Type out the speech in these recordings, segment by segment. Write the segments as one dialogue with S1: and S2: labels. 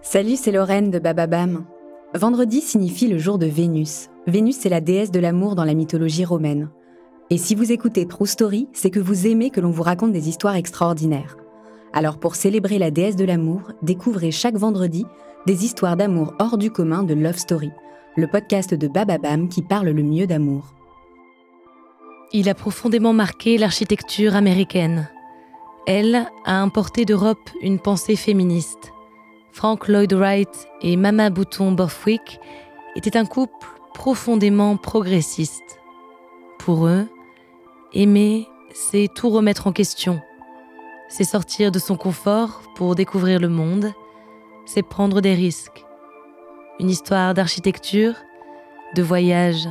S1: Salut, c'est Lorraine de Bababam. Vendredi signifie le jour de Vénus. Vénus est la déesse de l'amour dans la mythologie romaine. Et si vous écoutez True Story, c'est que vous aimez que l'on vous raconte des histoires extraordinaires. Alors pour célébrer la déesse de l'amour, découvrez chaque vendredi des histoires d'amour hors du commun de Love Story, le podcast de Bababam qui parle le mieux d'amour.
S2: Il a profondément marqué l'architecture américaine. Elle a importé d'Europe une pensée féministe. Frank Lloyd Wright et Mama Bouton Borthwick étaient un couple profondément progressiste. Pour eux, aimer, c'est tout remettre en question. C'est sortir de son confort pour découvrir le monde, c'est prendre des risques. Une histoire d'architecture, de voyage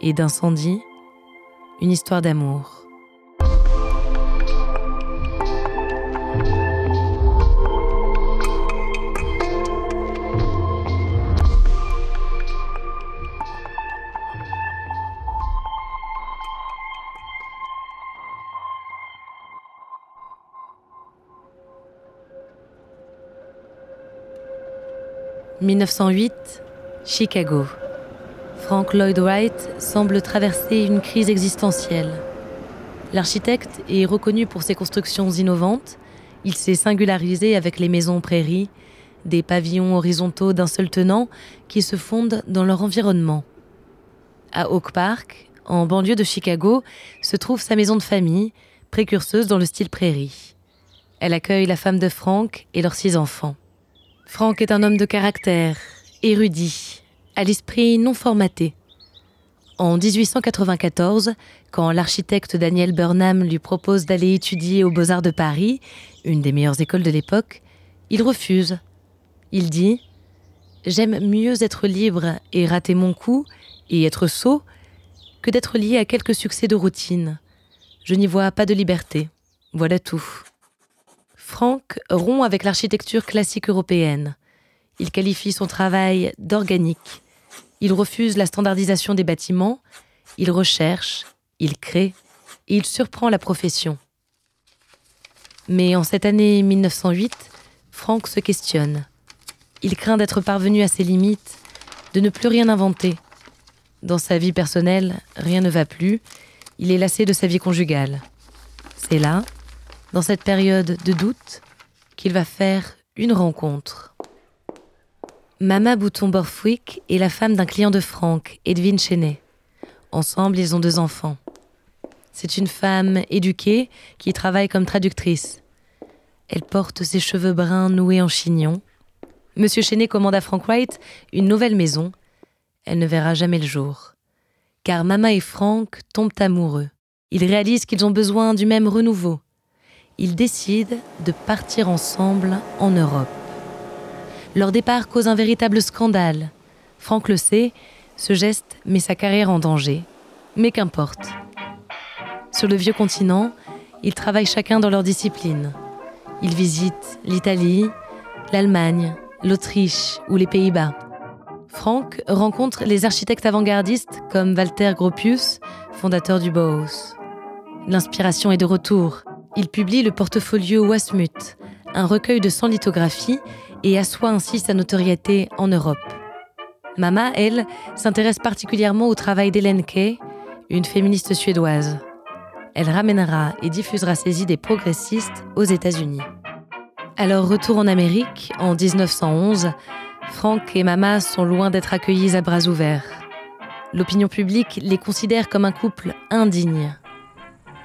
S2: et d'incendie, une histoire d'amour. 1908, Chicago. Frank Lloyd Wright semble traverser une crise existentielle. L'architecte est reconnu pour ses constructions innovantes. Il s'est singularisé avec les maisons prairies, des pavillons horizontaux d'un seul tenant qui se fondent dans leur environnement. À Oak Park, en banlieue de Chicago, se trouve sa maison de famille, précurseuse dans le style prairie. Elle accueille la femme de Frank et leurs six enfants. Frank est un homme de caractère, érudit, à l'esprit non formaté. En 1894, quand l'architecte Daniel Burnham lui propose d'aller étudier aux Beaux-Arts de Paris, une des meilleures écoles de l'époque, il refuse. Il dit J'aime mieux être libre et rater mon coup et être sot que d'être lié à quelques succès de routine. Je n'y vois pas de liberté. Voilà tout. Franck rompt avec l'architecture classique européenne. Il qualifie son travail d'organique. Il refuse la standardisation des bâtiments. Il recherche, il crée et il surprend la profession. Mais en cette année 1908, Franck se questionne. Il craint d'être parvenu à ses limites, de ne plus rien inventer. Dans sa vie personnelle, rien ne va plus. Il est lassé de sa vie conjugale. C'est là, dans cette période de doute qu'il va faire une rencontre. Mama Bouton Borthwick est la femme d'un client de Franck, Edwin Chenet. Ensemble, ils ont deux enfants. C'est une femme éduquée qui travaille comme traductrice. Elle porte ses cheveux bruns noués en chignon. Monsieur Chenet commande à Frank Wright une nouvelle maison. Elle ne verra jamais le jour. Car Mama et Frank tombent amoureux. Ils réalisent qu'ils ont besoin du même renouveau, ils décident de partir ensemble en Europe. Leur départ cause un véritable scandale. Franck le sait, ce geste met sa carrière en danger. Mais qu'importe. Sur le vieux continent, ils travaillent chacun dans leur discipline. Ils visitent l'Italie, l'Allemagne, l'Autriche ou les Pays-Bas. Franck rencontre les architectes avant-gardistes comme Walter Gropius, fondateur du Bauhaus. L'inspiration est de retour il publie le portfolio Wasmut, un recueil de 100 lithographies, et assoit ainsi sa notoriété en Europe. Mama, elle, s'intéresse particulièrement au travail d'Hélène Kay, une féministe suédoise. elle ramènera et diffusera ses idées progressistes aux États-Unis. Alors retour en Amérique, en 1911, Frank et Mama sont loin d'être accueillis à bras ouverts. L'opinion publique les considère comme un couple indigne.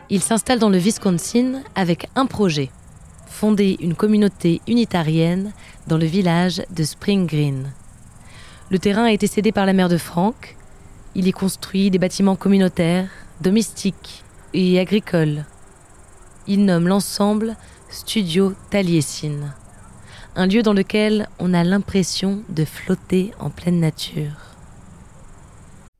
S2: Ils s'installent dans le Wisconsin avec un projet fonder une communauté unitarienne dans le village de Spring Green. Le terrain a été cédé par la mère de Frank. Il y construit des bâtiments communautaires, domestiques et agricoles. Il nomme l'ensemble Studio Taliesin, un lieu dans lequel on a l'impression de flotter en pleine nature.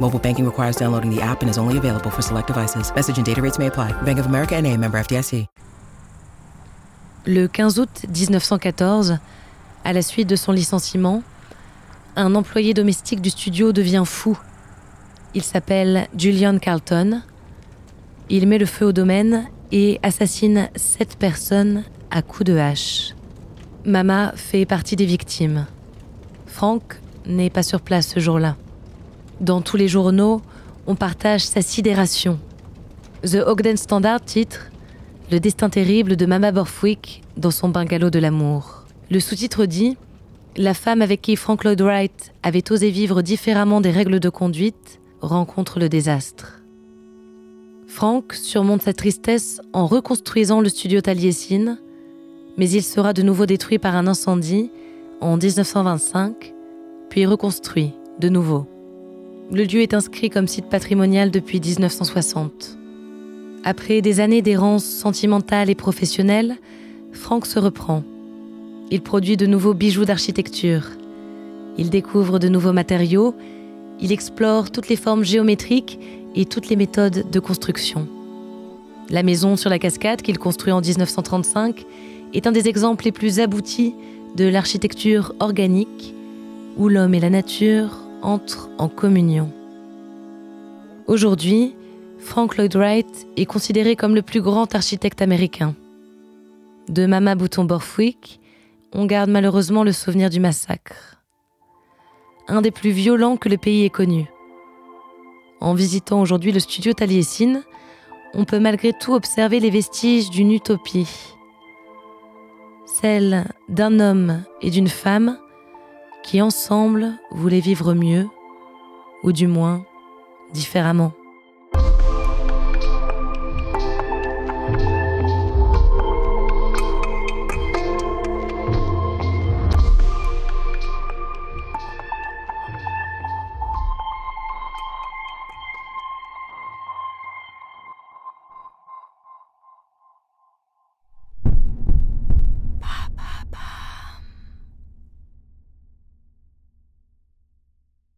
S3: Mobile banking requires downloading the app and is only available for select devices. Message and data rates may apply. Bank of America member.
S2: Le 15 août 1914, à la suite de son licenciement, un employé domestique du studio devient fou. Il s'appelle Julian Carlton. Il met le feu au domaine et assassine sept personnes à coups de hache. Mama fait partie des victimes. Frank n'est pas sur place ce jour-là. Dans tous les journaux, on partage sa sidération. The Ogden Standard titre Le destin terrible de Mama Borthwick dans son bungalow de l'amour. Le sous-titre dit La femme avec qui Frank Lloyd Wright avait osé vivre différemment des règles de conduite rencontre le désastre. Frank surmonte sa tristesse en reconstruisant le studio Taliesin mais il sera de nouveau détruit par un incendie en 1925, puis reconstruit de nouveau. Le lieu est inscrit comme site patrimonial depuis 1960. Après des années d'errance sentimentale et professionnelle, Franck se reprend. Il produit de nouveaux bijoux d'architecture. Il découvre de nouveaux matériaux. Il explore toutes les formes géométriques et toutes les méthodes de construction. La maison sur la cascade qu'il construit en 1935 est un des exemples les plus aboutis de l'architecture organique où l'homme et la nature entrent en communion. Aujourd'hui, Frank Lloyd Wright est considéré comme le plus grand architecte américain. De Mama Bouton Borthwick, on garde malheureusement le souvenir du massacre. Un des plus violents que le pays ait connu. En visitant aujourd'hui le studio Taliesin, on peut malgré tout observer les vestiges d'une utopie celle d'un homme et d'une femme qui ensemble voulaient vivre mieux, ou du moins différemment.